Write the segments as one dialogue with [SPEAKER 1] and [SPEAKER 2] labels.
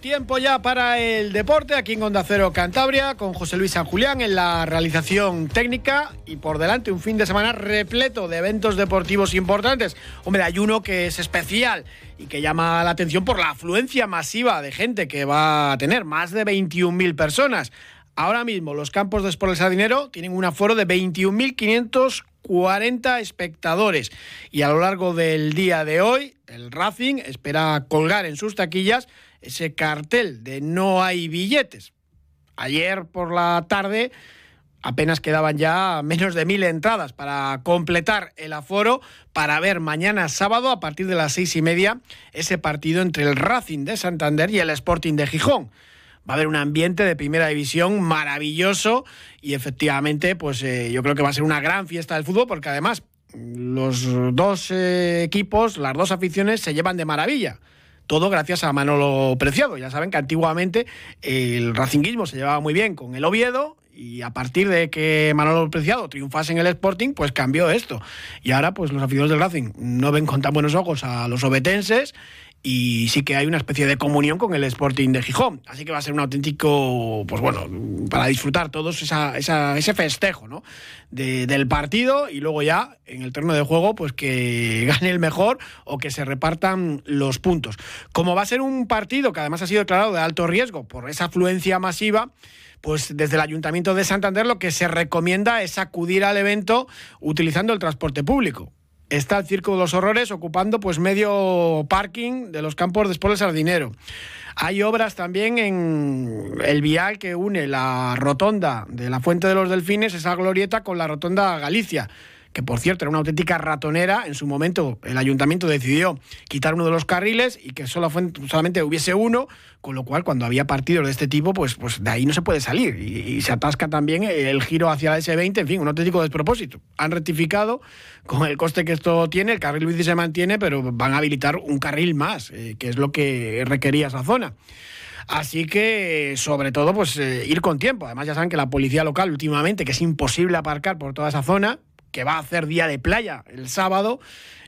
[SPEAKER 1] Tiempo ya para el deporte aquí en Onda Cero Cantabria con José Luis San Julián en la realización técnica y por delante un fin de semana repleto de eventos deportivos importantes. Hombre, hay uno que es especial y que llama la atención por la afluencia masiva de gente que va a tener, más de 21.000 personas. Ahora mismo los campos de Sport El Sardinero tienen un aforo de 21.540 espectadores y a lo largo del día de hoy el Racing espera colgar en sus taquillas ese cartel de no hay billetes. Ayer por la tarde apenas quedaban ya menos de mil entradas para completar el aforo para ver mañana sábado a partir de las seis y media ese partido entre el Racing de Santander y el Sporting de Gijón va a haber un ambiente de primera división maravilloso y efectivamente, pues eh, yo creo que va a ser una gran fiesta del fútbol porque además los dos eh, equipos, las dos aficiones se llevan de maravilla. Todo gracias a Manolo Preciado. Ya saben que antiguamente el racinguismo se llevaba muy bien con el Oviedo y a partir de que Manolo Preciado triunfase en el Sporting, pues cambió esto. Y ahora, pues los aficionados del Racing no ven con tan buenos ojos a los obetenses y sí que hay una especie de comunión con el Sporting de Gijón. Así que va a ser un auténtico, pues bueno, para disfrutar todos esa, ese festejo ¿no? del partido y luego ya en el terreno de juego, pues que gane el mejor o que se repartan los puntos. Como va a ser un partido que además ha sido declarado de alto riesgo por esa afluencia masiva, pues desde el Ayuntamiento de Santander lo que se recomienda es acudir al evento utilizando el transporte público está el Circo de los Horrores ocupando pues medio parking de los campos de Sport Sardinero. Hay obras también en el vial que une la rotonda de la Fuente de los Delfines, esa glorieta, con la rotonda Galicia que por cierto era una auténtica ratonera. En su momento el ayuntamiento decidió quitar uno de los carriles y que solo solamente hubiese uno, con lo cual cuando había partidos de este tipo, pues, pues de ahí no se puede salir. Y, se atasca también el giro hacia la S20, en fin, un auténtico despropósito. Han rectificado con el coste que esto tiene, el carril bici se mantiene, pero van a habilitar un carril más, eh, que es lo que requería esa zona. Así que, sobre todo, pues eh, ir con tiempo. Además, ya saben que la policía local últimamente, que es imposible aparcar por toda esa zona, que va a hacer día de playa el sábado,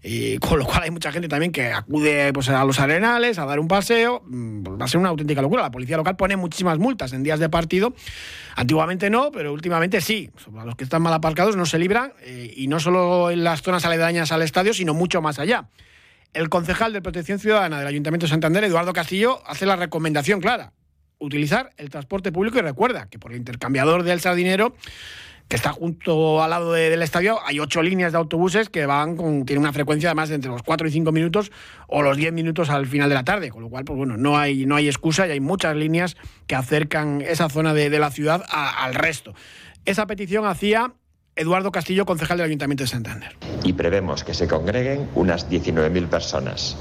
[SPEAKER 1] y con lo cual hay mucha gente también que acude pues, a los arenales a dar un paseo. Mm, va a ser una auténtica locura. La policía local pone muchísimas multas en días de partido. Antiguamente no, pero últimamente sí. A los que están mal aparcados no se libran, eh, y no solo en las zonas aledañas al estadio, sino mucho más allá. El concejal de Protección Ciudadana del Ayuntamiento de Santander, Eduardo Castillo, hace la recomendación clara. Utilizar el transporte público y recuerda que por el intercambiador del sardinero que está junto al lado del estadio, hay ocho líneas de autobuses que van con, tienen una frecuencia además de entre los cuatro y cinco minutos o los diez minutos al final de la tarde, con lo cual, pues bueno, no hay, no hay excusa y hay muchas líneas que acercan esa zona de, la ciudad al resto. Esa petición hacía Eduardo Castillo, concejal del Ayuntamiento de Santander.
[SPEAKER 2] Y prevemos que se congreguen unas 19.000 personas.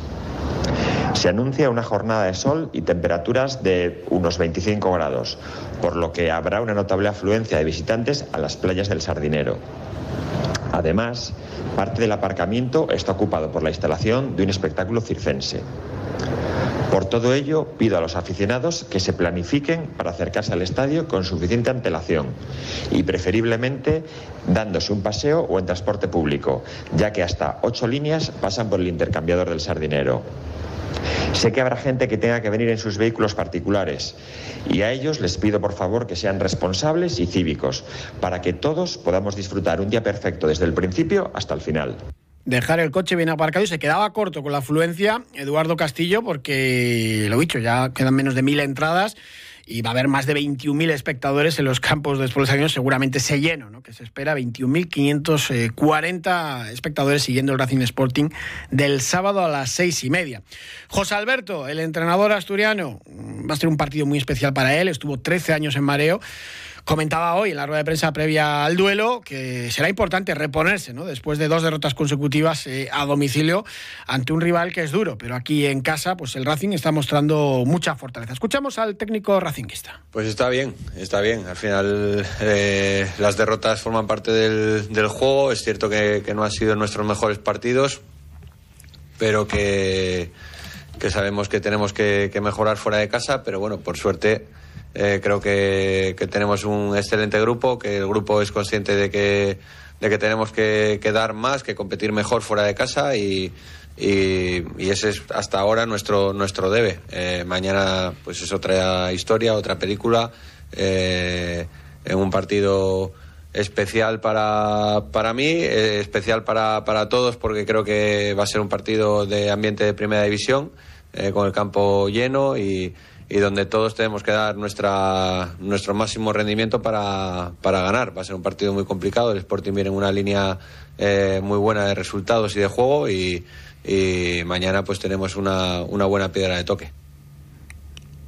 [SPEAKER 2] Se anuncia una jornada de sol y temperaturas de unos 25 grados, por lo que habrá una notable afluencia de visitantes a las playas del Sardinero. Además, parte del aparcamiento está ocupado por la instalación de un espectáculo circense. Por todo ello, pido a los aficionados que se planifiquen para acercarse al estadio con suficiente antelación y preferiblemente dándose un paseo o en transporte público, ya que hasta ocho líneas pasan por el intercambiador del Sardinero. Sé que habrá gente que tenga que venir en sus vehículos particulares y a ellos les pido por favor que sean responsables y cívicos para que todos podamos disfrutar un día perfecto desde el principio hasta el final
[SPEAKER 1] dejar el coche bien aparcado y se quedaba corto con la afluencia Eduardo Castillo porque, lo dicho, ya quedan menos de mil entradas y va a haber más de 21.000 espectadores en los campos de años, seguramente se lleno, ¿no? que se espera 21.540 espectadores siguiendo el Racing Sporting del sábado a las seis y media. José Alberto, el entrenador asturiano, va a ser un partido muy especial para él, estuvo 13 años en mareo comentaba hoy en la rueda de prensa previa al duelo que será importante reponerse ¿no? después de dos derrotas consecutivas eh, a domicilio ante un rival que es duro, pero aquí en casa pues el Racing está mostrando mucha fortaleza. Escuchamos al técnico racinguista.
[SPEAKER 3] Pues está bien, está bien. Al final eh, las derrotas forman parte del, juego. Es cierto que, no han sido nuestros mejores partidos, pero que que sabemos que tenemos que, mejorar fuera de casa, pero bueno, por suerte eh, creo que, tenemos un excelente grupo, que el grupo es consciente de que, de que tenemos que, dar más, que competir mejor fuera de casa y, y, ese es hasta ahora nuestro, nuestro debe. Eh, mañana pues es otra historia, otra película, eh, en un partido especial para, para mí, eh, especial para, para todos porque creo que va a ser un partido de ambiente de primera división, con el campo lleno y, y, donde todos tenemos que dar nuestra, nuestro máximo rendimiento para, para ganar. Va a ser un partido muy complicado, el Sporting viene en una línea eh, muy buena de resultados y de juego y, y mañana pues tenemos una, una buena piedra de toque.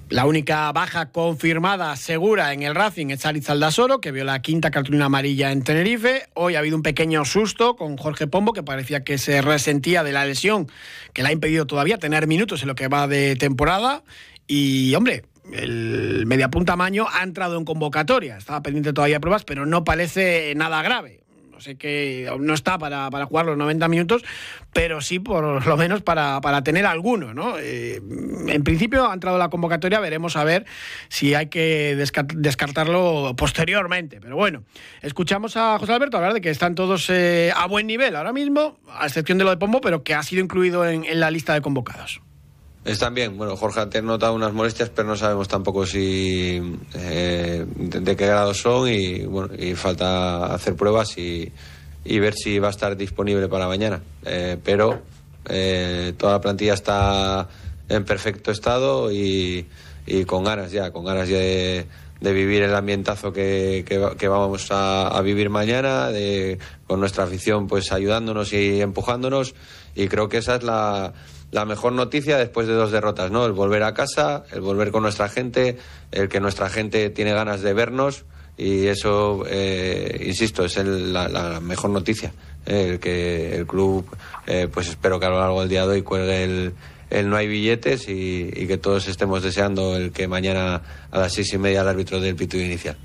[SPEAKER 1] La única baja confirmada segura en el Racing es Ariz Aldasoro, que vio la quinta cartulina amarilla en Tenerife. Hoy ha habido un pequeño susto con Jorge Pombo, que parecía que se resentía de la lesión que le ha impedido todavía tener minutos en lo que va de temporada. Y, hombre, el mediapunta Maño ha entrado en convocatoria. Estaba pendiente todavía de pruebas, pero no parece nada grave no sé que no está para, jugar los 90 minutos, pero sí por lo menos para, tener alguno, ¿no? Eh, en principio ha entrado la convocatoria, veremos a ver si hay que descartarlo posteriormente. Pero bueno, escuchamos a José Alberto hablar de que están todos eh, a buen nivel ahora mismo, a excepción de lo de Pombo, pero que ha sido incluido en, la lista de convocados.
[SPEAKER 3] Están bien. Bueno, Jorge ha notado unas molestias, pero no sabemos tampoco si eh, de, qué grado son y bueno, y falta hacer pruebas y, ver si va a estar disponible para mañana. Eh, pero eh, toda la plantilla está en perfecto estado y, con ganas ya, con ganas ya de, vivir el ambientazo que, que, vamos a, a, vivir mañana, de, con nuestra afición pues ayudándonos y empujándonos y creo que esa es la la mejor noticia después de dos derrotas, ¿no? El volver a casa, el volver con nuestra gente, el que nuestra gente tiene ganas de vernos y eso, eh, insisto, es la, mejor noticia. El que el club, eh, pues espero que a lo largo del día de hoy cuelgue el, el no hay billetes y, que todos estemos deseando el que mañana a las seis y media el árbitro del pito inicial.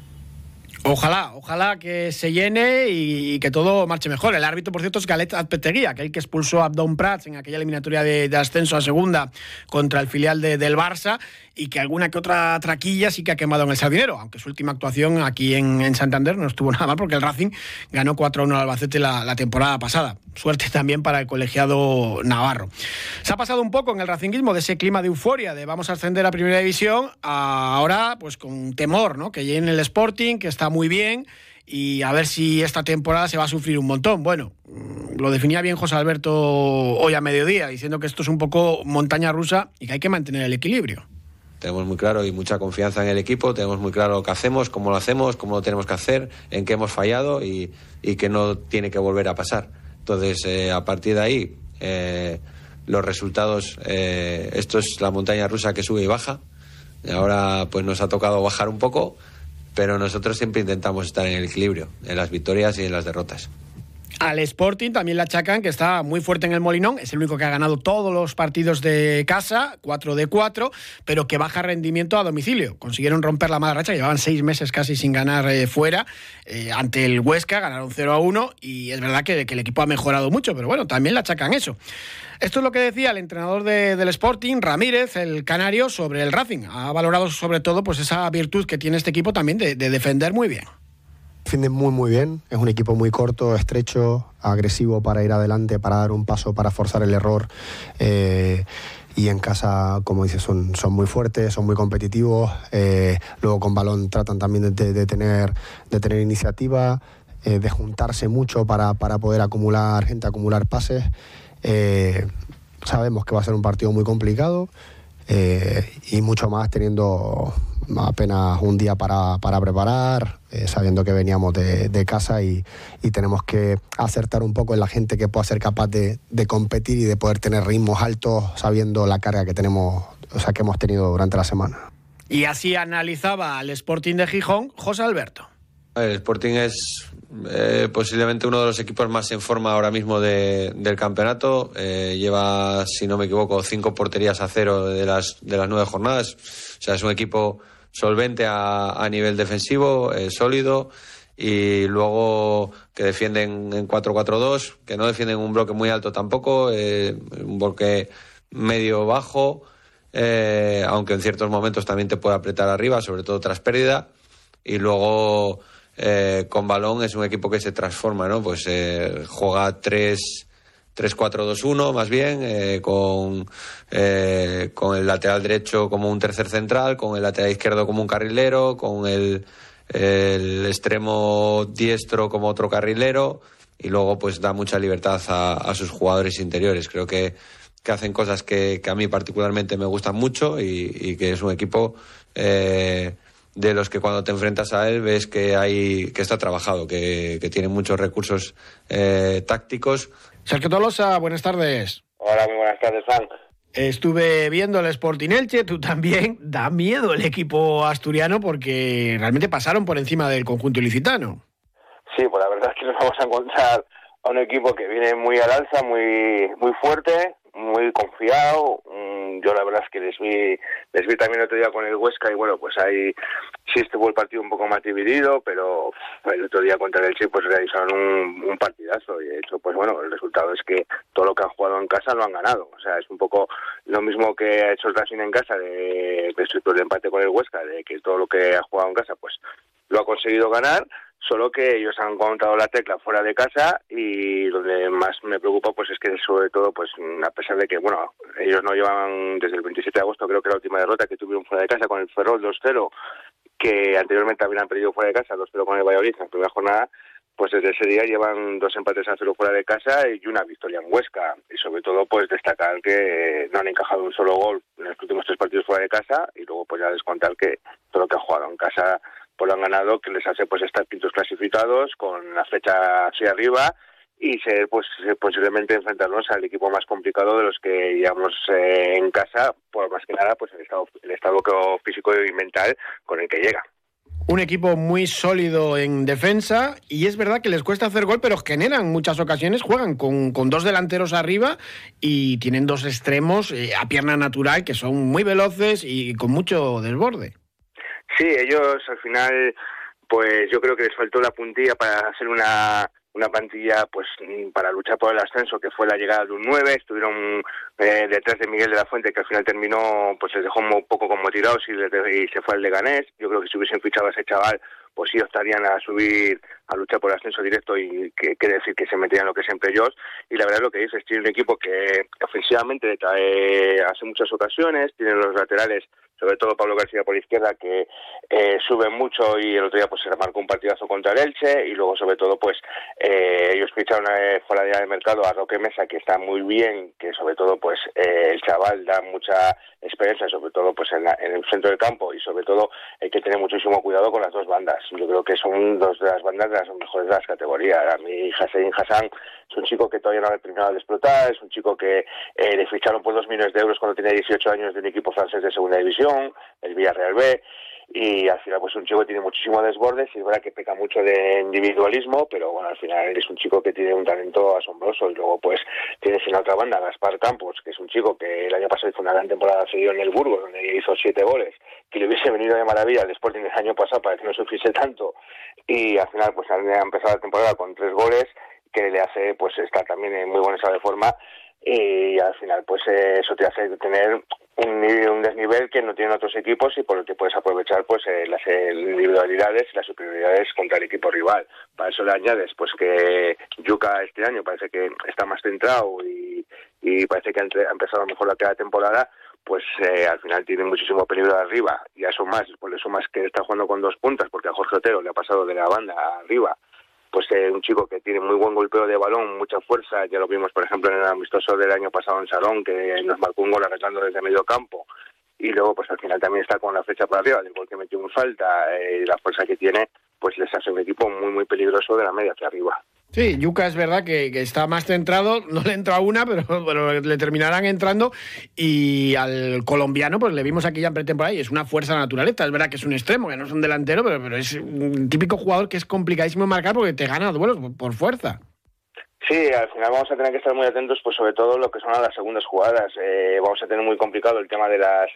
[SPEAKER 1] Ojalá, ojalá que se llene y, que todo marche mejor. El árbitro, por cierto, es Galet Azpetegui, aquel que expulsó a Abdon Prats en aquella eliminatoria de, ascenso a segunda contra el filial del Barça y que alguna que otra traquilla sí que ha quemado en el sardinero, aunque su última actuación aquí en, Santander no estuvo nada mal porque el Racing ganó 4-1 al Albacete la, temporada pasada. Suerte también para el colegiado Navarro. Se ha pasado un poco en el racinguismo de ese clima de euforia de vamos a ascender a Primera División a ahora pues con temor, ¿no? Que llegue el Sporting, que está muy bien y a ver si esta temporada se va a sufrir un montón. Bueno, lo definía bien José Alberto hoy a mediodía, diciendo que esto es un poco montaña rusa y que hay que mantener el equilibrio
[SPEAKER 3] tenemos muy claro y mucha confianza en el equipo, tenemos muy claro lo que hacemos, cómo lo hacemos, cómo lo tenemos que hacer, en qué hemos fallado y, que no tiene que volver a pasar. Entonces, eh, a partir de ahí, eh, los resultados, eh, esto es la montaña rusa que sube y baja. Ahora pues nos ha tocado bajar un poco, pero nosotros siempre intentamos estar en el equilibrio, en las victorias y en las derrotas.
[SPEAKER 1] Al Sporting también le achacan que está muy fuerte en el Molinón, es el único que ha ganado todos los partidos de casa, 4 de 4, pero que baja rendimiento a domicilio. Consiguieron romper la mala racha, llevaban seis meses casi sin ganar eh, fuera. Eh, ante el Huesca ganaron 0 a 1 y es verdad que, el equipo ha mejorado mucho, pero bueno, también le achacan eso. Esto es lo que decía el entrenador del Sporting, Ramírez, el canario, sobre el Racing. Ha valorado sobre todo pues esa virtud que tiene este equipo también de defender muy bien
[SPEAKER 4] defienden muy muy bien, es un equipo muy corto, estrecho, agresivo para ir adelante, para dar un paso, para forzar el error. Eh, y en casa, como dices, son, son muy fuertes, son muy competitivos. Eh, luego con balón tratan también de, tener, de tener iniciativa, eh, de juntarse mucho para, para, poder acumular gente, acumular pases. sabemos que va a ser un partido muy complicado y mucho más teniendo apenas un día para, preparar, eh, sabiendo que veníamos de, casa y, tenemos que acertar un poco en la gente que pueda ser capaz de, competir y de poder tener ritmos altos sabiendo la carga que tenemos, o sea, que hemos tenido durante la semana.
[SPEAKER 1] Y así analizaba al Sporting de Gijón José Alberto.
[SPEAKER 3] El Sporting es eh, posiblemente uno de los equipos más en forma ahora mismo del campeonato. Eh, lleva, si no me equivoco, cinco porterías a cero de las, de las nueve jornadas. O sea, es un equipo solvente a, nivel defensivo, eh, sólido y luego que defienden en 4-4-2, que no defienden un bloque muy alto tampoco, eh, un bloque medio bajo, eh, aunque en ciertos momentos también te puede apretar arriba, sobre todo tras pérdida. Y luego eh, con balón es un equipo que se transforma, ¿no? Pues juega 3 3-4-2-1 más bien, con, con el lateral derecho como un tercer central, con el lateral izquierdo como un carrilero, con el, extremo diestro como otro carrilero y luego pues da mucha libertad a, sus jugadores interiores. Creo que, que hacen cosas que, a mí particularmente me gustan mucho y, que es un equipo eh, de los que cuando te enfrentas a él ves que hay que está trabajado, que, que tiene muchos recursos eh, tácticos.
[SPEAKER 1] Sergio Tolosa, buenas tardes.
[SPEAKER 5] Hola, muy buenas tardes, Frank.
[SPEAKER 1] Estuve viendo el Sporting Elche, tú también. Da miedo el equipo asturiano porque realmente pasaron por encima del conjunto ilicitano.
[SPEAKER 5] Sí, pues la verdad es que nos vamos a encontrar a un equipo que viene muy al alza, muy muy fuerte, muy confiado. Mm, yo la verdad es que les vi, les vi también el otro día con el Huesca y bueno, pues ahí sí estuvo el partido un poco más dividido, pero el otro día contra el Elche pues realizaron un, un, partidazo y de hecho pues bueno, el resultado es que todo lo que han jugado en casa lo han ganado. O sea, es un poco lo mismo que ha hecho el Racing en casa de, de, de empate con el Huesca, de que todo lo que ha jugado en casa pues lo ha conseguido ganar solo que ellos han encontrado la tecla fuera de casa y donde más me preocupa pues es que sobre todo pues a pesar de que bueno ellos no llevan desde el 27 de agosto creo que la última derrota que tuvieron fuera de casa con el Ferrol 2-0 que anteriormente habían perdido fuera de casa 2-0 con el Valladolid en primera jornada pues desde ese día llevan dos empates a cero fuera de casa y una victoria en Huesca. Y sobre todo, pues destacar que no han encajado un solo gol en los últimos tres partidos fuera de casa y luego pues ya descontar que todo lo que han jugado en casa pues lo han ganado, que les hace pues estar quintos clasificados con la fecha hacia arriba y ser pues posiblemente enfrentarnos al equipo más complicado de los que llevamos eh, en casa, por más que nada pues el estado, el estado físico y mental con el que llega.
[SPEAKER 1] Un equipo muy sólido en defensa y es verdad que les cuesta hacer gol, pero generan muchas ocasiones, juegan con, con dos delanteros arriba y tienen dos extremos eh, a pierna natural que son muy veloces y con mucho desborde.
[SPEAKER 5] Sí, ellos al final, pues yo creo que les faltó la puntilla para hacer una una plantilla pues para luchar por el ascenso que fue la llegada de un 9 estuvieron eh, detrás de Miguel de la Fuente que al final terminó pues les dejó un poco como tirados y, y se fue al Leganés. Yo creo que si hubiesen fichado a ese chaval pues sí optarían a subir a luchar por el ascenso directo y que quiere decir que se metían lo que siempre ellos. Y la verdad lo que dices tiene un equipo que ofensivamente trae hace muchas ocasiones tiene los laterales sobre todo Pablo García por izquierda, que eh, sube mucho y el otro día pues se marcó un partidazo contra el Elche y luego sobre todo pues eh, ellos ficharon eh, fuera de mercado a Roque Mesa que está muy bien, que sobre todo pues eh, el chaval da mucha experiencia, sobre todo pues en, el centro del campo y sobre todo hay que tener muchísimo cuidado con las dos bandas. Yo creo que son dos de las bandas de las mejores de las categorías. A mí Hassan Hassan es un chico que todavía no ha terminado de explotar, es un chico que le ficharon por dos millones de euros cuando tenía 18 años de un equipo francés de segunda división el Villarreal B, y al final pues un chico que tiene muchísimo desbordes y es verdad que peca mucho de individualismo pero bueno al final es un chico que tiene un talento asombroso y luego pues tienes en la otra banda Gaspar Campos que es un chico que el año pasado hizo una gran temporada seguido en el Burgos donde hizo siete goles que le hubiese venido de maravilla después del año pasado para que no sufriese tanto y al final pues ha empezado la temporada con tres goles que le hace pues estar también en muy buena estado de forma y al final pues eh, eso te hace tener un, un desnivel que no tienen otros equipos y por el que puedes aprovechar pues eh, las individualidades y las superioridades contra el equipo rival. Para eso le añades pues que Yuka este año parece que está más centrado y, y parece que ha empezado mejor la temporada pues eh, al final tiene muchísimo peligro de arriba y a eso más, por eso más que está jugando con dos puntas porque a Jorge Otero le ha pasado de la banda arriba pues eh, un chico que tiene muy buen golpeo de balón, mucha fuerza, ya lo vimos por ejemplo en el amistoso del año pasado en Salón, que nos marcó un gol arrancando desde medio campo, y luego pues al final también está con la flecha para arriba, del gol que metió un falta, eh, la fuerza que tiene, pues les hace un equipo muy muy peligroso de la media hacia arriba.
[SPEAKER 1] Sí, Yuca es verdad que, está más centrado, no le entra una, pero, le terminarán entrando. Y al colombiano, pues le vimos aquí ya en pretemporada y es una fuerza naturaleza. Es verdad que es un extremo, que no es un delantero, pero, pero es un típico jugador que es complicadísimo marcar porque te gana duelos por fuerza.
[SPEAKER 5] Sí, al final vamos a tener que estar muy atentos, pues sobre todo lo que son las segundas jugadas. Eh, vamos a tener muy complicado el tema de las,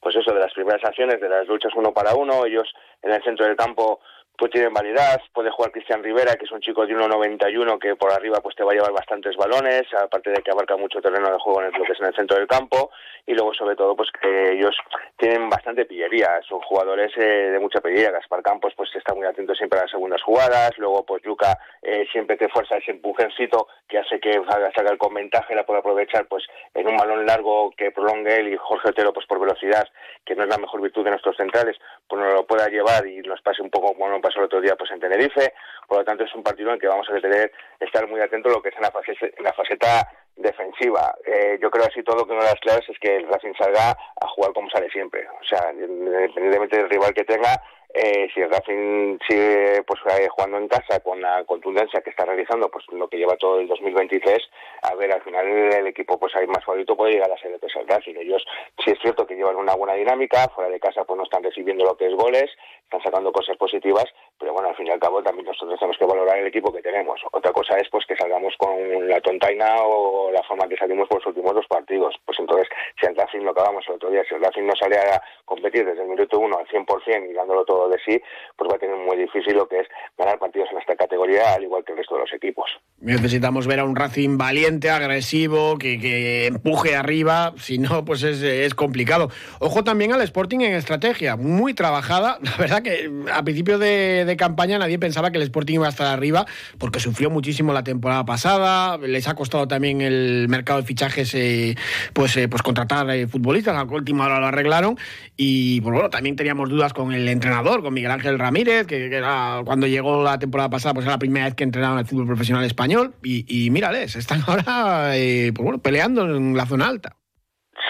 [SPEAKER 5] pues eso, de las primeras acciones, de las luchas uno para uno. Ellos en el centro del campo pues tienen validad. Puede jugar Cristian Rivera, que es un chico de 1.91 que por arriba pues te va a llevar bastantes balones, aparte de que abarca mucho terreno de juego en lo que es en el centro del campo. Y luego, sobre todo, pues que ellos tienen bastante pillería. Son jugadores eh, de mucha pillería. Gaspar Campos pues está muy atento siempre a las segundas jugadas. Luego, pues Yuca eh, siempre te fuerza ese empujoncito que hace que salga el con ventaja y la pueda aprovechar pues en un balón largo que prolongue él y Jorge Otero pues por velocidad, que no es la mejor virtud de nuestros centrales, pues nos lo pueda llevar y nos pase un poco como nos pasó el otro día pues en Tenerife. Por lo tanto, es un partido en el que vamos a tener estar muy atentos a lo que es en la, en la faceta defensiva. Eh, yo creo así todo que una de las claves es que el Racing salga a jugar como sale siempre. O sea, independientemente del rival que tenga, eh, si el Racing sigue pues eh, jugando en casa con la contundencia que está realizando, pues lo que lleva todo el 2023, a ver, al final el equipo pues hay más favorito puede llegar a ser el peso Racing. Ellos sí es cierto que llevan una buena dinámica, fuera de casa pues no están recibiendo lo que es goles, están sacando cosas positivas, pero bueno, al fin y al cabo también nosotros tenemos que valorar el equipo que tenemos. Otra cosa es pues que salgamos con la tontaina o la forma que salimos por los últimos dos partidos. Pues entonces, si el Racing lo acabamos el otro día, si el Racing no sale a competir desde el minuto uno al 100% y dándolo todo de sí, pues va a tener muy difícil lo que es ganar partidos en esta categoría, al igual que el resto de los equipos.
[SPEAKER 1] Necesitamos ver a un Racing valiente, agresivo, que, empuje arriba, si no, pues es, complicado. Ojo también al Sporting en estrategia, muy trabajada. La verdad que a principio de, de, campaña nadie pensaba que el Sporting iba a estar arriba, porque sufrió muchísimo la temporada pasada, les ha costado también el mercado de fichajes, eh, pues, eh, pues contratar eh, futbolistas, a la última hora lo arreglaron, y pues bueno, también teníamos dudas con el entrenador con Miguel Ángel Ramírez, que, era cuando llegó la temporada pasada, pues era la primera vez que entrenaban el fútbol profesional español. Y, y mírales, están ahora eh, pues peleando en la zona alta.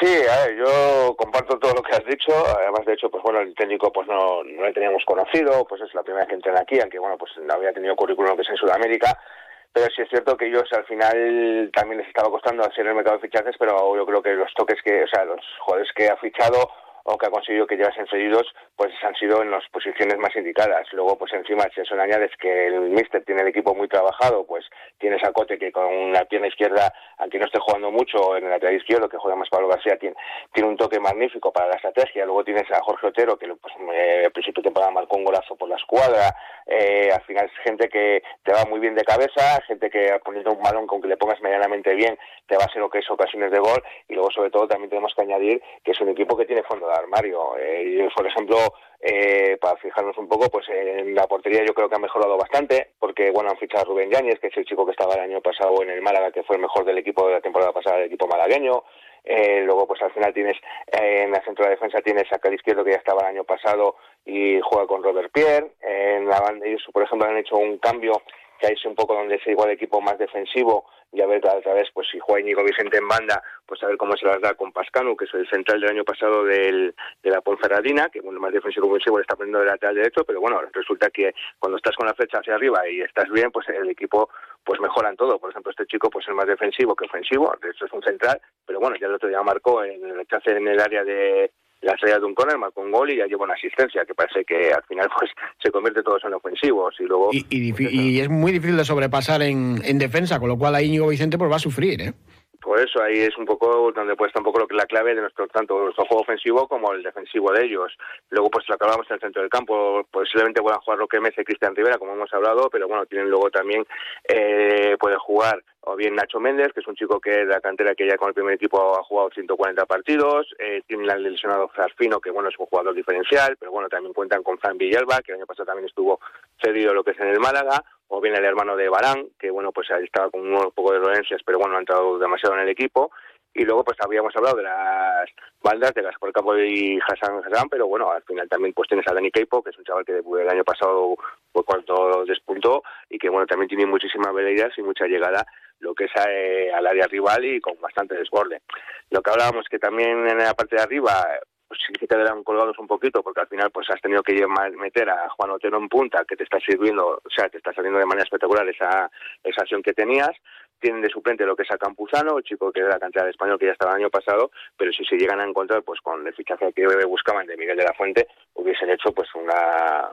[SPEAKER 5] Sí, a ver, yo comparto todo lo que has dicho. Además, de hecho, pues bueno, el técnico pues no, no le teníamos conocido, pues es la primera vez que entrena aquí, aunque bueno, pues no había tenido currículum que es en Sudamérica. Pero sí es cierto que ellos al final también les estaba costando hacer el mercado de fichajes, pero yo creo que los toques que, o sea, los jugadores que ha fichado o que ha conseguido que llegasen cedidos, pues han sido en las posiciones más indicadas. Luego, pues encima, si eso le añades que el míster tiene el equipo muy trabajado, pues tienes a Cote que con la pierna izquierda, aunque no esté jugando mucho en el lateral izquierdo, que juega más Pablo García, tiene, tiene un toque magnífico para la estrategia. Luego tienes a Jorge Otero, que pues, eh, al principio de temporada marcó un golazo por la escuadra. Eh, al final es gente que te va muy bien de cabeza, gente que poniendo un balón con que le pongas medianamente bien, te va a hacer lo que es ocasiones de gol. Y luego, sobre todo, también tenemos que añadir que es un equipo que tiene fondo de armario. Eh, por ejemplo, eh, para fijarnos un poco, pues en la portería yo creo que ha mejorado bastante, porque bueno, han fichado a Rubén Yáñez, que es el chico que estaba el año pasado en el Málaga, que fue el mejor del equipo de la temporada pasada, del equipo malagueño. Eh, luego, pues al final tienes eh, en la centro de defensa tienes a Cali Izquierdo que ya estaba el año pasado y juega con Robert Pierre. en la banda, ellos, por ejemplo, han hecho un cambio que es un poco donde se igual equipo más defensivo y a ver otra vez pues si juega Íñigo Vicente en banda pues a ver cómo se las da con Pascanu que es el central del año pasado del, de la Ponferradina que bueno más defensivo ofensivo está poniendo de lateral derecho pero bueno resulta que cuando estás con la flecha hacia arriba y estás bien pues el equipo pues mejoran todo. Por ejemplo este chico pues es más defensivo que ofensivo de hecho es un central pero bueno ya el otro día marcó en el rechace en el área de la salida de un corner, marcó un gol y ya lleva una asistencia, que parece que al final pues se convierte todos en ofensivos y luego...
[SPEAKER 1] Y, y, es muy difícil de sobrepasar en, en, defensa, con lo cual ahí Íñigo Vicente pues va a sufrir, ¿eh?
[SPEAKER 5] Por eso ahí es un poco donde puesta un poco lo que la clave de nuestro tanto nuestro juego ofensivo como el defensivo de ellos. Luego pues lo acabamos en el centro del campo, posiblemente puedan jugar Roque Mesa y Cristian Rivera, como hemos hablado, pero bueno, tienen luego también, eh, puede jugar o bien Nacho Méndez, que es un chico que de la cantera que ya con el primer equipo ha jugado 140 partidos, eh, tienen el lesionado Zarfino, que bueno, es un jugador diferencial, pero bueno, también cuentan con Fran Villalba, que el año pasado también estuvo cedido lo que es en el Málaga, o bien el hermano de Barán, que bueno, pues estaba con un poco de dolencias, pero bueno, no ha entrado demasiado en el equipo, y luego pues habíamos hablado de las baldas de Gaspar Campo y Hassan Hassan, pero bueno, al final también pues tienes a Dani Keipo, que es un chaval que el año pasado fue cuando despuntó y que bueno, también tiene muchísimas veleidades y mucha llegada lo que es eh, al área rival y con bastante desborde. Lo que hablábamos que también en la parte de arriba pues sí que quedarán colgados un poquito porque al final pues has tenido que meter a Juan Otero en punta que te está sirviendo, o sea, te está saliendo de manera espectacular esa, esa acción que tenías. Tienen de suplente lo que es a Campuzano, el chico que era la cantidad de español que ya estaba el año pasado, pero si se llegan a encontrar pues con el fichaje que buscaban de Miguel de la Fuente, hubiesen hecho pues una,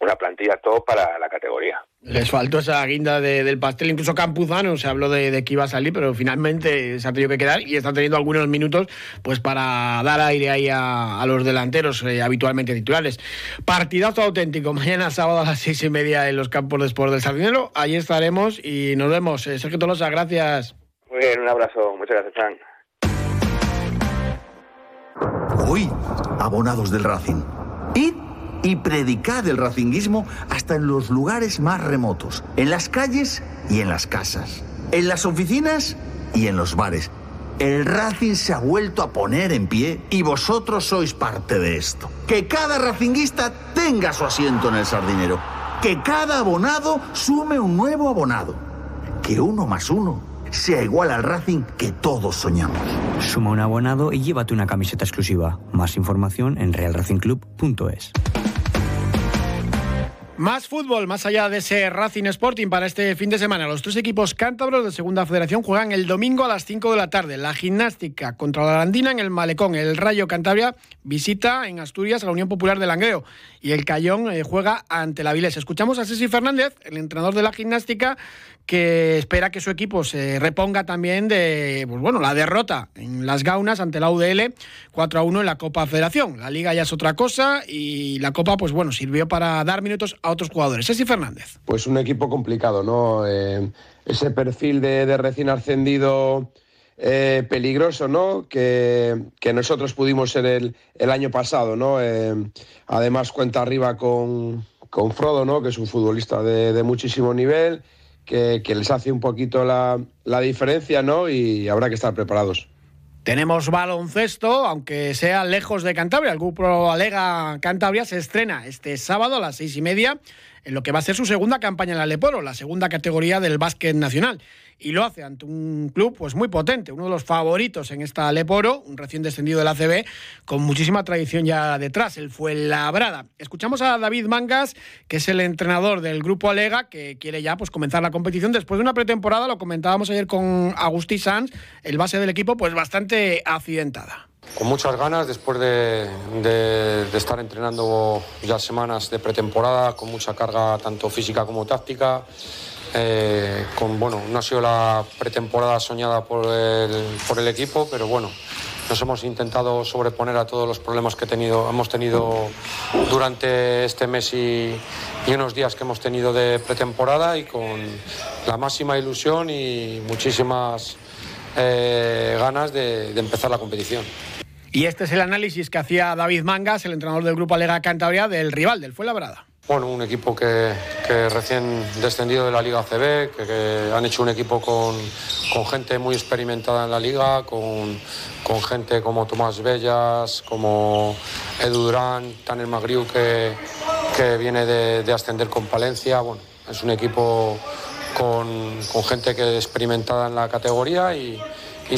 [SPEAKER 5] una plantilla top para la categoría.
[SPEAKER 1] Les faltó esa guinda del pastel, incluso Campuzano se habló de, que iba a salir, pero finalmente se ha tenido que quedar y está teniendo algunos minutos pues para dar aire ahí a, los delanteros eh, habitualmente titulares. Partidazo auténtico, mañana sábado a las seis y media en los campos de Sport del Sardinero. Allí estaremos y nos vemos. Eh, Sergio Tolosa, gracias.
[SPEAKER 5] Muy bien, un abrazo. Muchas gracias, Frank.
[SPEAKER 6] Hoy, abonados del Racing. Id y predicad el racinguismo hasta en los lugares más remotos, en las calles y en las casas, en las oficinas y en los bares. El Racing se ha vuelto a poner en pie y vosotros sois parte de esto. Que cada racinguista tenga su asiento en el sardinero. Que cada abonado sume un nuevo abonado. Que uno más uno sea igual al Racing que todos soñamos.
[SPEAKER 7] Suma un abonado y llévate una camiseta exclusiva. Más información en realracingclub.es.
[SPEAKER 1] Más fútbol, más allá de ese Racing Sporting para este fin de semana. Los tres equipos cántabros de Segunda Federación juegan el domingo a las 5 de la tarde. La gimnástica contra la Arandina en el Malecón. El Rayo Cantabria visita en Asturias a la Unión Popular de Langreo. Y el Cayón eh, juega ante la Vilés. Escuchamos a Ceci Fernández, el entrenador de la gimnástica, que espera que su equipo se reponga también de pues bueno, la derrota en las gaunas ante la UDL 4 a 1 en la Copa Federación. La liga ya es otra cosa y la Copa, pues bueno, sirvió para dar minutos a otros jugadores. Fernández.
[SPEAKER 8] Pues un equipo complicado, ¿no? Eh, ese perfil de, recién ascendido eh, peligroso, ¿no? Que, nosotros pudimos ser el, el año pasado, ¿no? Eh, además cuenta arriba con, con Frodo, ¿no? Que es un futbolista de, de muchísimo nivel que, les hace un poquito la, la diferencia, ¿no? Y habrá que estar preparados.
[SPEAKER 1] Tenemos baloncesto, aunque sea lejos de Cantabria. El grupo Alega Cantabria se estrena este sábado a las seis y media en lo que va a ser su segunda campaña en la Leporo, la segunda categoría del básquet nacional. Y lo hace ante un club pues muy potente, uno de los favoritos en esta Leporo, un recién descendido del ACB, con muchísima tradición ya detrás, el fue Labrada. Escuchamos a David Mangas, que es el entrenador del grupo Alega, que quiere ya pues comenzar la competición después de una pretemporada, lo comentábamos ayer con Agustí Sanz, el base del equipo, pues bastante accidentada
[SPEAKER 9] con muchas ganas después de, estar entrenando ya semanas de pretemporada, con mucha carga tanto física como táctica. Eh, con, bueno, no ha sido la pretemporada soñada por el, equipo, pero bueno, nos hemos intentado sobreponer a todos los problemas que hemos tenido durante este mes y, unos días que hemos tenido de pretemporada y con la máxima ilusión y muchísimas eh, ganas de empezar la competición.
[SPEAKER 1] Y este es el análisis que hacía David Mangas, el entrenador del Grupo Alega Cantabria, del rival, del Fuenlabrada.
[SPEAKER 9] Bueno, un equipo que, recién descendido de la Liga CB, que, han hecho un equipo con, gente muy experimentada en la liga, con, gente como Tomás Bellas, como Edu Durán, Tanner Magriu, que, viene de, ascender con Palencia. Bueno, es un equipo con, gente que experimentada en la categoría y,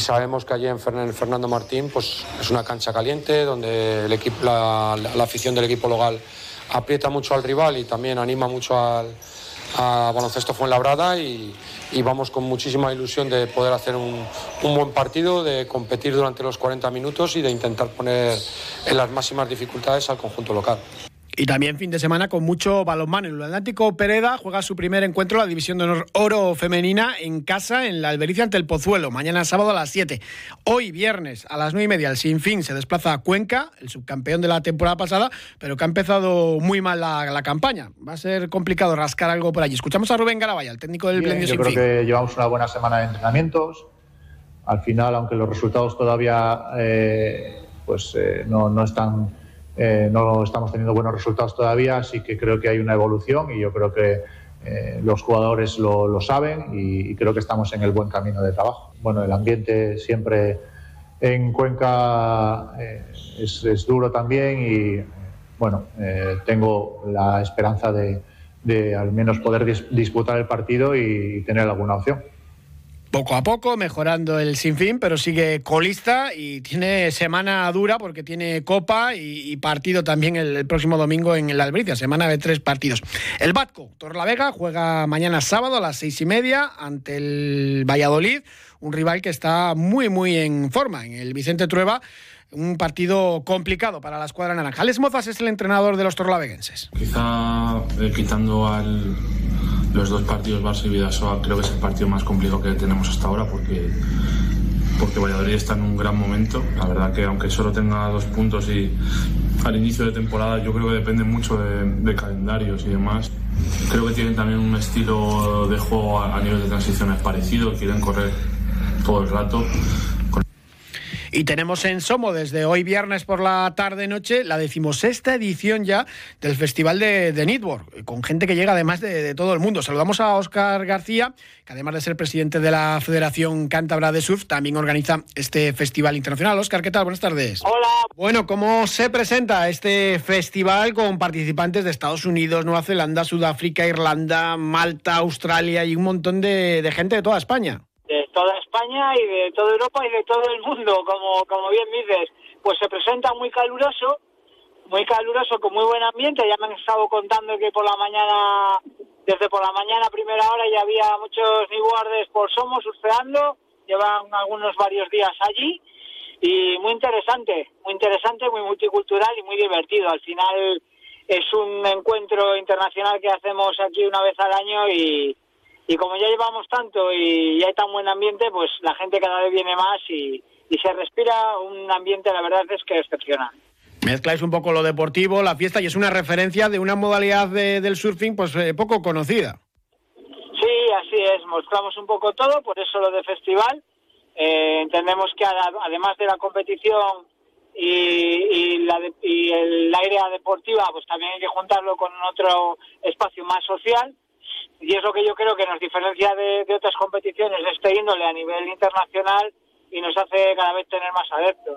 [SPEAKER 9] sabemos que allí en Fernando Martín pues, es una cancha caliente donde la, afición del equipo local aprieta mucho al rival y también anima mucho al a Baloncesto Fuenlabrada y, y vamos con muchísima ilusión de poder hacer un, un, buen partido, de competir durante los 40 minutos y de intentar poner en las máximas dificultades al conjunto local.
[SPEAKER 1] Y también fin de semana con mucho balonmano. El Atlántico Pereda juega su primer encuentro en la División de Honor Oro Femenina en casa en la Albericia ante el Pozuelo. Mañana sábado a las 7. Hoy viernes a las 9 y media el Sinfín se desplaza a Cuenca, el subcampeón de la temporada pasada, pero que ha empezado muy mal la, campaña. Va a ser complicado rascar algo por allí. Escuchamos a Rubén Garabaya, el técnico del Bien,
[SPEAKER 10] Yo creo que llevamos una buena semana de entrenamientos. Al final, aunque los resultados todavía eh, pues, eh, no, no están eh, no estamos teniendo buenos resultados todavía, así que creo que hay una evolución y yo creo que eh, los jugadores lo, saben y, creo que estamos en el buen camino de trabajo. Bueno, el ambiente siempre en Cuenca eh, es, duro también y bueno, tengo la esperanza de, al menos poder disputar el partido y tener alguna opción
[SPEAKER 1] poco a poco, mejorando el sinfín, pero sigue colista y tiene semana dura porque tiene Copa y, partido también el, próximo domingo en el Albricia, semana de tres partidos. El Batco, Torlavega, juega mañana sábado a las seis y media ante el Valladolid, un rival que está muy, muy en forma. En el Vicente Trueba un partido complicado para la escuadra naranja. Alex Mozas es el entrenador de los torlaveguenses.
[SPEAKER 11] Quizá eh, quitando al, los dos partidos Barça y Vidasoa, creo que es el partido más complicado que tenemos hasta ahora porque porque Valladolid está en un gran momento. La verdad que aunque solo tenga dos puntos y al inicio de temporada yo creo que depende mucho de, calendarios y demás. Creo que tienen también un estilo de juego a, a nivel de transiciones parecido, quieren correr todo el rato.
[SPEAKER 1] Y tenemos en Somo desde hoy viernes por la tarde-noche la decimosexta edición ya del Festival de, de con gente que llega además de, todo el mundo. Saludamos a Óscar García, que además de ser presidente de la Federación Cántabra de Surf, también organiza este festival internacional. Óscar, ¿qué tal? Buenas tardes.
[SPEAKER 12] Hola.
[SPEAKER 1] Bueno, ¿cómo se presenta este festival con participantes de Estados Unidos, Nueva Zelanda, Sudáfrica, Irlanda, Malta, Australia y un montón de gente de toda España?
[SPEAKER 12] Toda España y de toda Europa y de todo el mundo, como, como bien dices. Pues se presenta muy caluroso, muy caluroso, con muy buen ambiente. Ya me han estado contando que por la mañana, desde por la mañana primera hora ya había muchos newboarders por Somos surfeando, llevan algunos varios días allí y muy interesante, muy interesante, muy multicultural y muy divertido. Al final es un encuentro internacional que hacemos aquí una vez al año y, y como ya llevamos tanto y, hay tan buen ambiente, pues la gente cada vez viene más y, se respira un ambiente, la verdad es que excepcional.
[SPEAKER 1] Mezcláis un poco lo deportivo, la fiesta, y es una referencia de una modalidad del surfing pues eh, poco conocida.
[SPEAKER 12] Sí, así es, mostramos un poco todo, por eso lo de festival. Eh, entendemos que además de la competición y, la y el área deportiva, pues también hay que juntarlo con otro espacio más social y es lo que yo creo que nos diferencia de, otras competiciones de este índole a nivel internacional y nos hace cada vez tener más adeptos.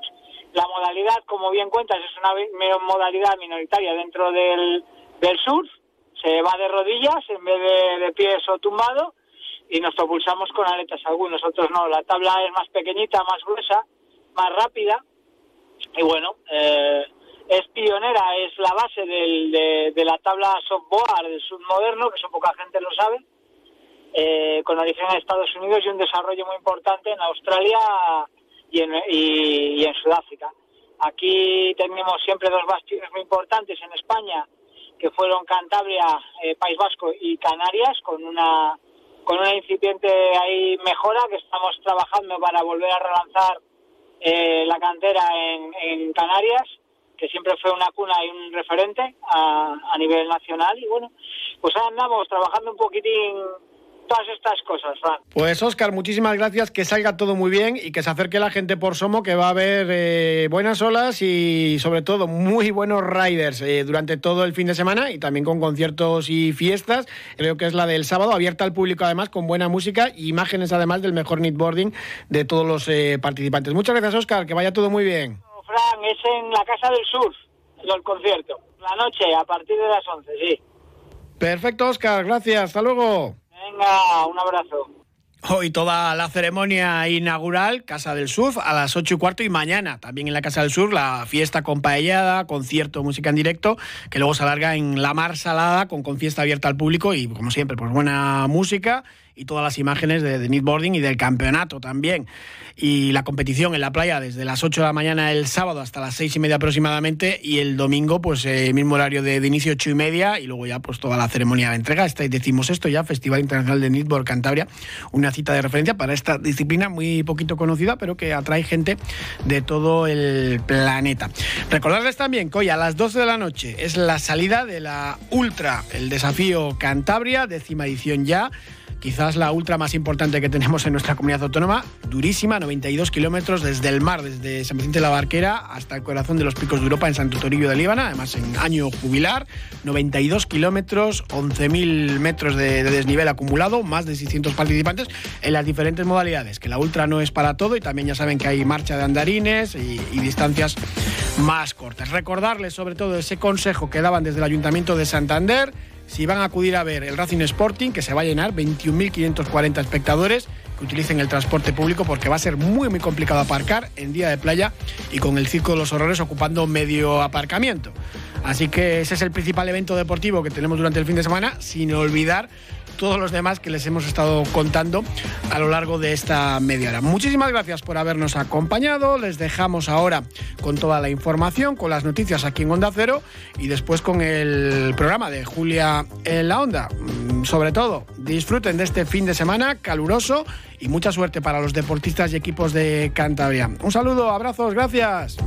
[SPEAKER 12] La modalidad, como bien cuentas, es una modalidad minoritaria dentro del, del surf, se va de rodillas en vez de, pies o tumbado y nos propulsamos con aletas algunos, otros no. La tabla es más pequeñita, más gruesa, más rápida y bueno, eh, es pionera, es la base del, de, la tabla softboard del submoderno, que eso poca gente lo sabe, eh, con origen en Estados Unidos y un desarrollo muy importante en Australia y en, Sudáfrica. Aquí tenemos siempre dos bastiones muy importantes en España, que fueron Cantabria, eh, País Vasco y Canarias, con una con una incipiente ahí mejora que estamos trabajando para volver a relanzar eh, la cantera en Canarias que siempre fue una cuna y un referente a, a nivel nacional y bueno, pues andamos trabajando un poquitín todas estas cosas,
[SPEAKER 1] Pues Oscar, muchísimas gracias, que salga todo muy bien y que se acerque la gente por Somo, que va a haber eh, buenas olas y sobre todo muy buenos riders eh, durante todo el fin de semana y también con conciertos y fiestas. Creo que es la del sábado, abierta al público además, con buena música e imágenes además del mejor knitboarding de todos los eh, participantes. Muchas gracias Oscar, que vaya todo muy bien
[SPEAKER 12] es en la Casa del Sur, el concierto. La noche, a partir de las 11, sí.
[SPEAKER 1] Perfecto, Oscar, gracias. Hasta luego.
[SPEAKER 12] Venga, un abrazo.
[SPEAKER 1] Hoy toda la ceremonia inaugural, Casa del Sur, a las 8 y cuarto y mañana también en la Casa del Sur la fiesta con paellada, concierto, música en directo, que luego se alarga en la Mar Salada con, con fiesta abierta al público y como siempre, pues buena música y todas las imágenes de, de y del campeonato también. Y la competición en la playa desde las 8 de la mañana el sábado hasta las 6 y media aproximadamente y el domingo pues el eh, mismo horario de, inicio 8 y media y luego ya pues toda la ceremonia de entrega. Este, decimos esto ya, Festival Internacional de Knitboard Cantabria, una cita de referencia para esta disciplina muy poquito conocida pero que atrae gente de todo el planeta. Recordarles también que hoy a las 12 de la noche es la salida de la Ultra, el desafío Cantabria, décima edición ya quizás la ultra más importante que tenemos en nuestra comunidad autónoma, durísima, 92 kilómetros desde el mar, desde San Vicente de la Barquera hasta el corazón de los picos de Europa en Santo Torillo de Líbana, además en año jubilar, 92 kilómetros, 11.000 metros de, desnivel acumulado, más de 600 participantes en las diferentes modalidades, que la ultra no es para todo y también ya saben que hay marcha de andarines y distancias más cortas. Recordarles sobre todo ese consejo que daban desde el Ayuntamiento de Santander, si van a acudir a ver el Racing Sporting, que se va a llenar, 21.540 espectadores que utilicen el transporte público porque va a ser muy muy complicado aparcar en día de playa y con el Circo de los Horrores ocupando medio aparcamiento. Así que ese es el principal evento deportivo que tenemos durante el fin de semana, sin olvidar todos los demás que les hemos estado contando a lo largo de esta media hora. Muchísimas gracias por habernos acompañado. Les dejamos ahora con toda la información, con las noticias aquí en Onda Cero y después con el programa de Julia en la Onda. Mm, sobre todo, disfruten de este fin de semana caluroso y mucha suerte para los deportistas y equipos de Cantabria. Un saludo, abrazos, gracias.